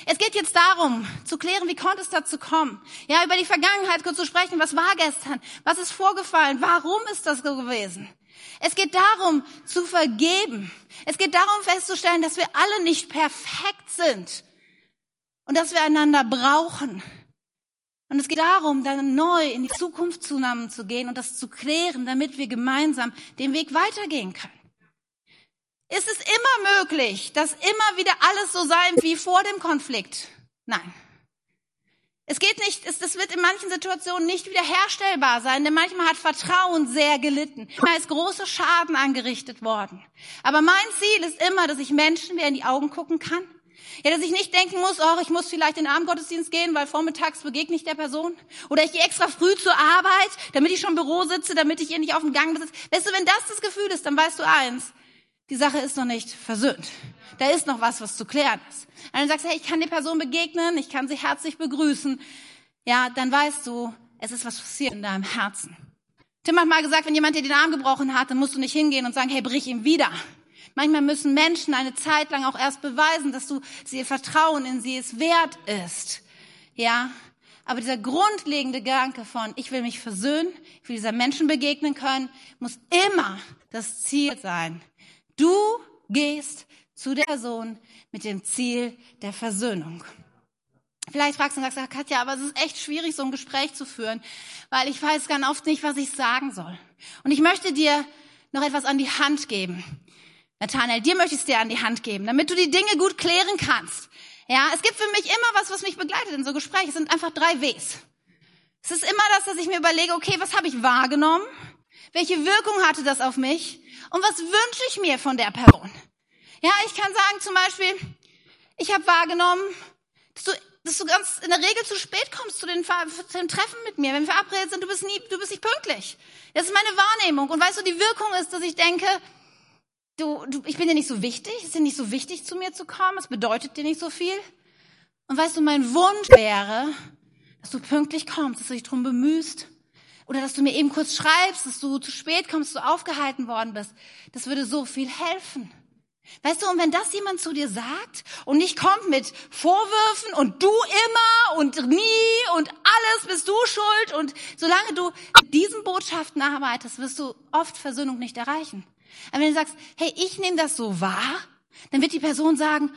Es geht jetzt darum, zu klären, wie konnte es dazu kommen? Ja, über die Vergangenheit kurz zu sprechen. Was war gestern? Was ist vorgefallen? Warum ist das so gewesen? Es geht darum, zu vergeben. Es geht darum, festzustellen, dass wir alle nicht perfekt sind und dass wir einander brauchen. Und es geht darum, dann neu in die Zukunft zusammen zu gehen und das zu klären, damit wir gemeinsam den Weg weitergehen können. Ist es immer möglich, dass immer wieder alles so sein wie vor dem Konflikt? Nein. Es geht nicht, es, das wird in manchen Situationen nicht wiederherstellbar sein, denn manchmal hat Vertrauen sehr gelitten. Da ist großer Schaden angerichtet worden. Aber mein Ziel ist immer, dass ich Menschen wieder in die Augen gucken kann. Ja, dass ich nicht denken muss, oh, ich muss vielleicht in den Abendgottesdienst gehen, weil vormittags begegne ich der Person. Oder ich gehe extra früh zur Arbeit, damit ich schon im Büro sitze, damit ich ihr nicht auf dem Gang besitze. Weißt du, wenn das das Gefühl ist, dann weißt du eins, die Sache ist noch nicht versöhnt. Da ist noch was, was zu klären ist. Und dann sagst du, hey, ich kann der Person begegnen, ich kann sie herzlich begrüßen. Ja, dann weißt du, es ist was passiert in deinem Herzen. Tim hat mal gesagt, wenn jemand dir den Arm gebrochen hat, dann musst du nicht hingehen und sagen, hey, brich ihm wieder. Manchmal müssen Menschen eine Zeit lang auch erst beweisen, dass du sie ihr Vertrauen in sie es wert ist. Ja, aber dieser grundlegende Gedanke von, ich will mich versöhnen, ich will dieser Menschen begegnen können, muss immer das Ziel sein, Du gehst zu der Person mit dem Ziel der Versöhnung. Vielleicht fragst du und sagst, Katja, aber es ist echt schwierig, so ein Gespräch zu führen, weil ich weiß ganz oft nicht, was ich sagen soll. Und ich möchte dir noch etwas an die Hand geben. Nathanael, dir möchte ich es dir an die Hand geben, damit du die Dinge gut klären kannst. Ja, es gibt für mich immer was, was mich begleitet in so Gesprächen. Es sind einfach drei Ws. Es ist immer das, dass ich mir überlege, okay, was habe ich wahrgenommen? Welche Wirkung hatte das auf mich? Und was wünsche ich mir von der Person? Ja, ich kann sagen zum Beispiel, ich habe wahrgenommen, dass du, dass du ganz in der Regel zu spät kommst zu den, zu den Treffen mit mir. Wenn wir verabredet sind, du bist nie, du bist nicht pünktlich. Das ist meine Wahrnehmung. Und weißt du, die Wirkung ist, dass ich denke, du, du, ich bin dir nicht so wichtig, es ist dir nicht so wichtig, zu mir zu kommen, es bedeutet dir nicht so viel. Und weißt du, mein Wunsch wäre, dass du pünktlich kommst, dass du dich drum bemühst, oder dass du mir eben kurz schreibst, dass du zu spät kommst, du aufgehalten worden bist. Das würde so viel helfen. Weißt du, und wenn das jemand zu dir sagt und nicht kommt mit Vorwürfen und du immer und nie und alles bist du schuld und solange du mit diesen Botschaften arbeitest, wirst du oft Versöhnung nicht erreichen. Aber wenn du sagst, hey, ich nehme das so wahr, dann wird die Person sagen,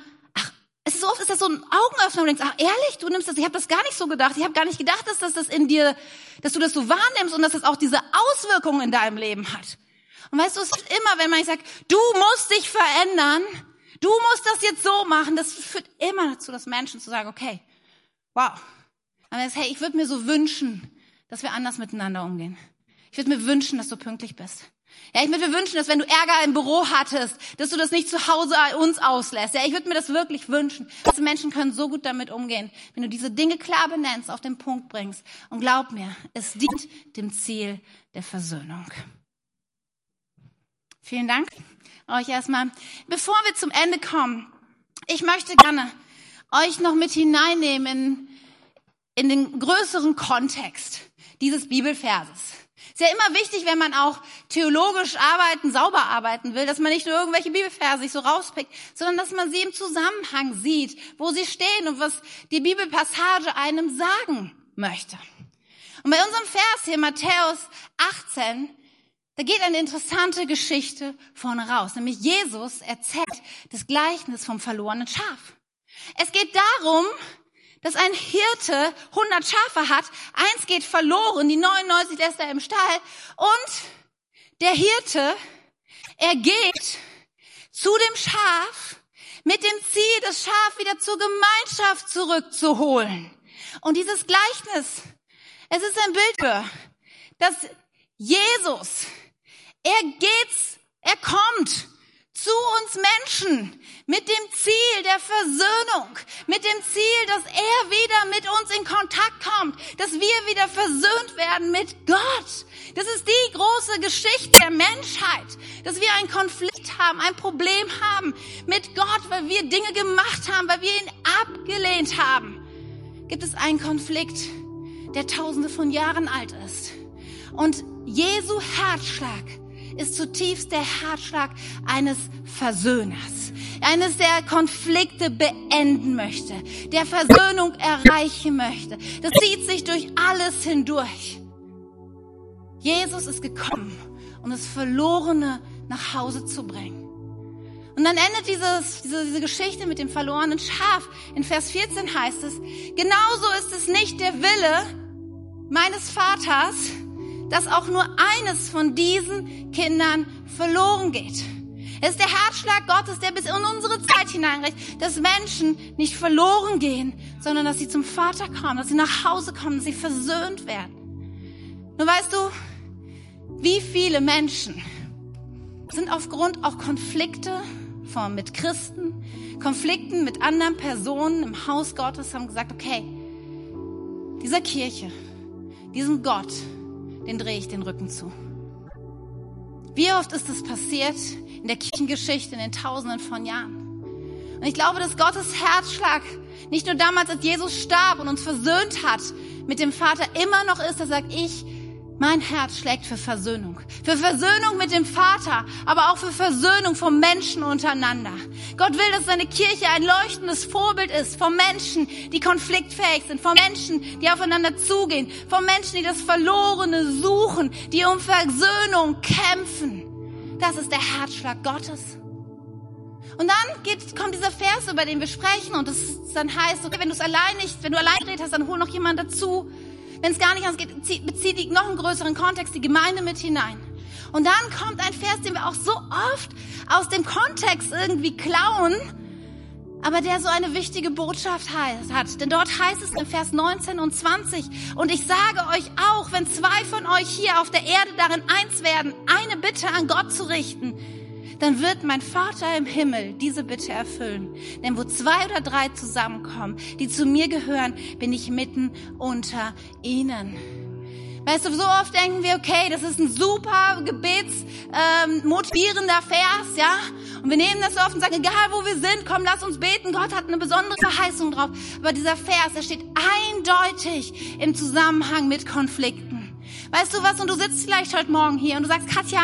es ist so oft ist das so ein Augenöffner und denkst, ach ehrlich, du nimmst das, ich habe das gar nicht so gedacht. Ich habe gar nicht gedacht, dass das, das in dir, dass du das so wahrnimmst und dass das auch diese Auswirkungen in deinem Leben hat. Und weißt du, es ist immer, wenn man sagt, du musst dich verändern, du musst das jetzt so machen, das führt immer dazu, dass Menschen zu sagen, okay, wow. Aber jetzt, hey, ich würde mir so wünschen, dass wir anders miteinander umgehen. Ich würde mir wünschen, dass du pünktlich bist. Ja, ich würde mir wünschen, dass wenn du Ärger im Büro hattest, dass du das nicht zu Hause uns auslässt. Ja, ich würde mir das wirklich wünschen. Diese Menschen können so gut damit umgehen, wenn du diese Dinge klar benennst, auf den Punkt bringst. Und glaub mir, es dient dem Ziel der Versöhnung. Vielen Dank euch erstmal. Bevor wir zum Ende kommen, ich möchte gerne euch noch mit hineinnehmen in, in den größeren Kontext dieses Bibelverses. Ist ja immer wichtig, wenn man auch theologisch arbeiten, sauber arbeiten will, dass man nicht nur irgendwelche Bibelverse sich so rauspickt, sondern dass man sie im Zusammenhang sieht, wo sie stehen und was die Bibelpassage einem sagen möchte. Und bei unserem Vers hier, Matthäus 18, da geht eine interessante Geschichte vorne raus, nämlich Jesus erzählt das Gleichnis vom verlorenen Schaf. Es geht darum, dass ein Hirte 100 Schafe hat, eins geht verloren, die 99 lässt er im Stall und der Hirte, er geht zu dem Schaf mit dem Ziel, das Schaf wieder zur Gemeinschaft zurückzuholen. Und dieses Gleichnis, es ist ein Bild für, dass Jesus, er geht, er kommt zu uns Menschen mit dem Ziel der Versöhnung, mit dem Ziel, dass er wieder mit uns in Kontakt kommt, dass wir wieder versöhnt werden mit Gott. Das ist die große Geschichte der Menschheit, dass wir einen Konflikt haben, ein Problem haben mit Gott, weil wir Dinge gemacht haben, weil wir ihn abgelehnt haben. Gibt es einen Konflikt, der tausende von Jahren alt ist. Und Jesu Herzschlag ist zutiefst der Herzschlag eines Versöhners, eines, der Konflikte beenden möchte, der Versöhnung erreichen möchte. Das zieht sich durch alles hindurch. Jesus ist gekommen, um das Verlorene nach Hause zu bringen. Und dann endet dieses, diese, diese Geschichte mit dem verlorenen Schaf. In Vers 14 heißt es, genauso ist es nicht der Wille meines Vaters, dass auch nur eines von diesen Kindern verloren geht. Es ist der Herzschlag Gottes, der bis in unsere Zeit hineinreicht, dass Menschen nicht verloren gehen, sondern dass sie zum Vater kommen, dass sie nach Hause kommen, dass sie versöhnt werden. Nur weißt du, wie viele Menschen sind aufgrund auch Konflikte von, mit Christen, Konflikten mit anderen Personen im Haus Gottes haben gesagt, okay, dieser Kirche, diesem Gott, den drehe ich den Rücken zu. Wie oft ist das passiert in der Kirchengeschichte in den Tausenden von Jahren? Und ich glaube, dass Gottes Herzschlag nicht nur damals, als Jesus starb und uns versöhnt hat mit dem Vater, immer noch ist, er sagt, ich mein Herz schlägt für Versöhnung. Für Versöhnung mit dem Vater, aber auch für Versöhnung vom Menschen untereinander. Gott will, dass seine Kirche ein leuchtendes Vorbild ist von Menschen, die konfliktfähig sind, von Menschen, die aufeinander zugehen, von Menschen, die das Verlorene suchen, die um Versöhnung kämpfen. Das ist der Herzschlag Gottes. Und dann geht, kommt dieser Vers, über den wir sprechen, und es dann heißt, okay, wenn du es allein nicht, wenn du allein geredet hast, dann hol noch jemand dazu. Wenn es gar nicht anders geht, bezieht die noch einen größeren Kontext, die Gemeinde mit hinein. Und dann kommt ein Vers, den wir auch so oft aus dem Kontext irgendwie klauen, aber der so eine wichtige Botschaft hat. Denn dort heißt es in Vers 19 und 20, und ich sage euch auch, wenn zwei von euch hier auf der Erde darin eins werden, eine Bitte an Gott zu richten, dann wird mein Vater im Himmel diese Bitte erfüllen. Denn wo zwei oder drei zusammenkommen, die zu mir gehören, bin ich mitten unter ihnen. Weißt du, so oft denken wir, okay, das ist ein super gebetsmotivierender ähm, Vers, ja? Und wir nehmen das so oft und sagen, egal wo wir sind, komm, lass uns beten. Gott hat eine besondere Verheißung drauf. Aber dieser Vers, der steht eindeutig im Zusammenhang mit Konflikten. Weißt du was? Und du sitzt vielleicht heute Morgen hier und du sagst, Katja,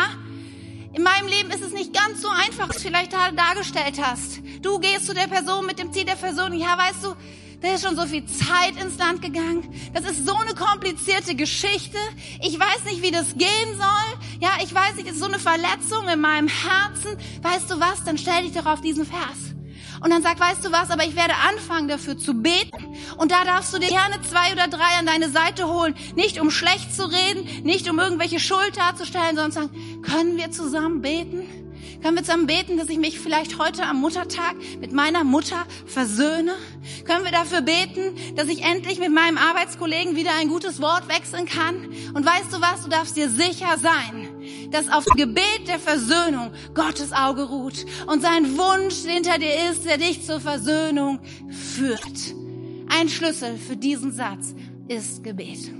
in meinem Leben ist es nicht ganz so einfach, wie du vielleicht dargestellt hast. Du gehst zu der Person mit dem Ziel der Versöhnung. Ja, weißt du, da ist schon so viel Zeit ins Land gegangen. Das ist so eine komplizierte Geschichte. Ich weiß nicht, wie das gehen soll. Ja, ich weiß nicht, es ist so eine Verletzung in meinem Herzen. Weißt du was? Dann stell dich doch auf diesen Vers. Und dann sag, weißt du was, aber ich werde anfangen dafür zu beten. Und da darfst du dir gerne zwei oder drei an deine Seite holen. Nicht um schlecht zu reden, nicht um irgendwelche Schuld darzustellen, sondern sagen, können wir zusammen beten? Können wir zusammen beten, dass ich mich vielleicht heute am Muttertag mit meiner Mutter versöhne? Können wir dafür beten, dass ich endlich mit meinem Arbeitskollegen wieder ein gutes Wort wechseln kann? Und weißt du was? Du darfst dir sicher sein, dass auf Gebet der Versöhnung Gottes Auge ruht und sein Wunsch hinter dir ist, der dich zur Versöhnung führt. Ein Schlüssel für diesen Satz ist Gebet.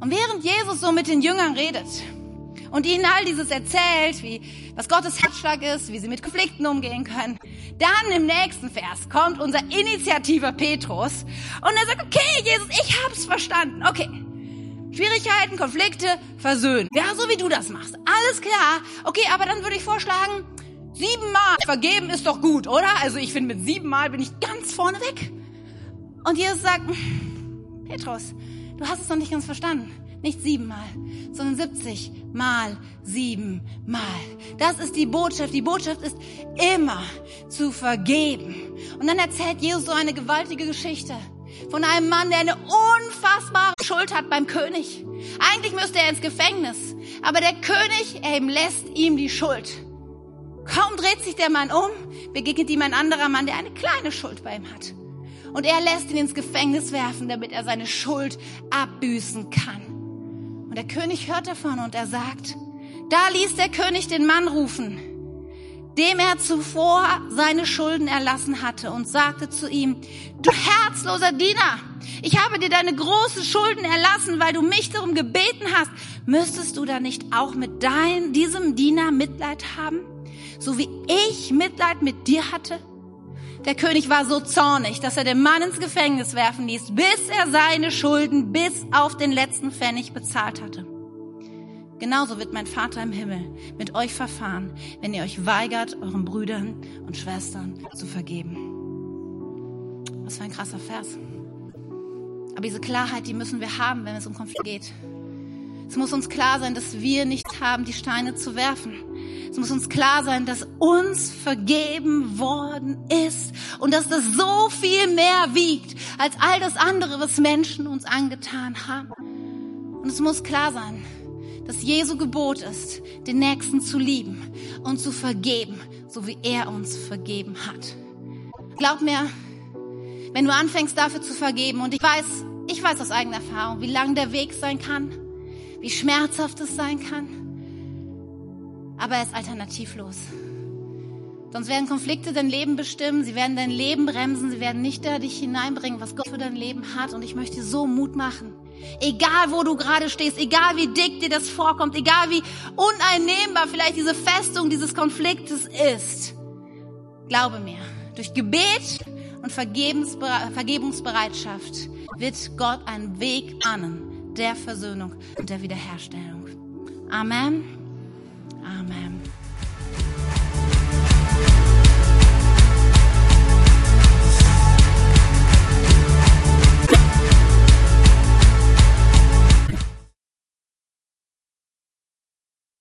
Und während Jesus so mit den Jüngern redet, und ihnen all dieses erzählt, wie, was Gottes Herzschlag ist, wie sie mit Konflikten umgehen können. Dann im nächsten Vers kommt unser Initiativer Petrus und er sagt, okay, Jesus, ich hab's verstanden. Okay. Schwierigkeiten, Konflikte, versöhnen. Ja, so wie du das machst. Alles klar. Okay, aber dann würde ich vorschlagen, siebenmal vergeben ist doch gut, oder? Also ich finde, mit siebenmal bin ich ganz vorne weg. Und Jesus sagt, Petrus, du hast es noch nicht ganz verstanden. Nicht siebenmal, sondern 70 mal siebenmal. Das ist die Botschaft. Die Botschaft ist immer zu vergeben. Und dann erzählt Jesus so eine gewaltige Geschichte von einem Mann, der eine unfassbare Schuld hat beim König. Eigentlich müsste er ins Gefängnis, aber der König, er lässt ihm die Schuld. Kaum dreht sich der Mann um, begegnet ihm ein anderer Mann, der eine kleine Schuld bei ihm hat. Und er lässt ihn ins Gefängnis werfen, damit er seine Schuld abbüßen kann. Und der König hört davon und er sagt, da ließ der König den Mann rufen, dem er zuvor seine Schulden erlassen hatte und sagte zu ihm, du herzloser Diener, Ich habe dir deine großen Schulden erlassen, weil du mich darum gebeten hast. Müsstest du da nicht auch mit dein, diesem Diener Mitleid haben? So wie ich Mitleid mit dir hatte? Der König war so zornig, dass er den Mann ins Gefängnis werfen ließ, bis er seine Schulden bis auf den letzten Pfennig bezahlt hatte. Genauso wird mein Vater im Himmel mit euch verfahren, wenn ihr euch weigert, euren Brüdern und Schwestern zu vergeben. Was für ein krasser Vers. Aber diese Klarheit, die müssen wir haben, wenn es um Konflikt geht. Es muss uns klar sein, dass wir nicht haben, die Steine zu werfen. Es muss uns klar sein, dass uns vergeben worden ist und dass das so viel mehr wiegt als all das andere, was Menschen uns angetan haben. Und es muss klar sein, dass Jesu Gebot ist, den Nächsten zu lieben und zu vergeben, so wie er uns vergeben hat. Glaub mir, wenn du anfängst dafür zu vergeben und ich weiß, ich weiß aus eigener Erfahrung, wie lang der Weg sein kann, wie schmerzhaft es sein kann. Aber er ist alternativlos. Sonst werden Konflikte dein Leben bestimmen, sie werden dein Leben bremsen, sie werden nicht da dich hineinbringen, was Gott für dein Leben hat. Und ich möchte so Mut machen. Egal wo du gerade stehst, egal wie dick dir das vorkommt, egal wie uneinnehmbar vielleicht diese Festung dieses Konfliktes ist. Glaube mir, durch Gebet und Vergebungsbereitschaft wird Gott einen Weg ahnen der Versöhnung und der Wiederherstellung. Amen. Amen.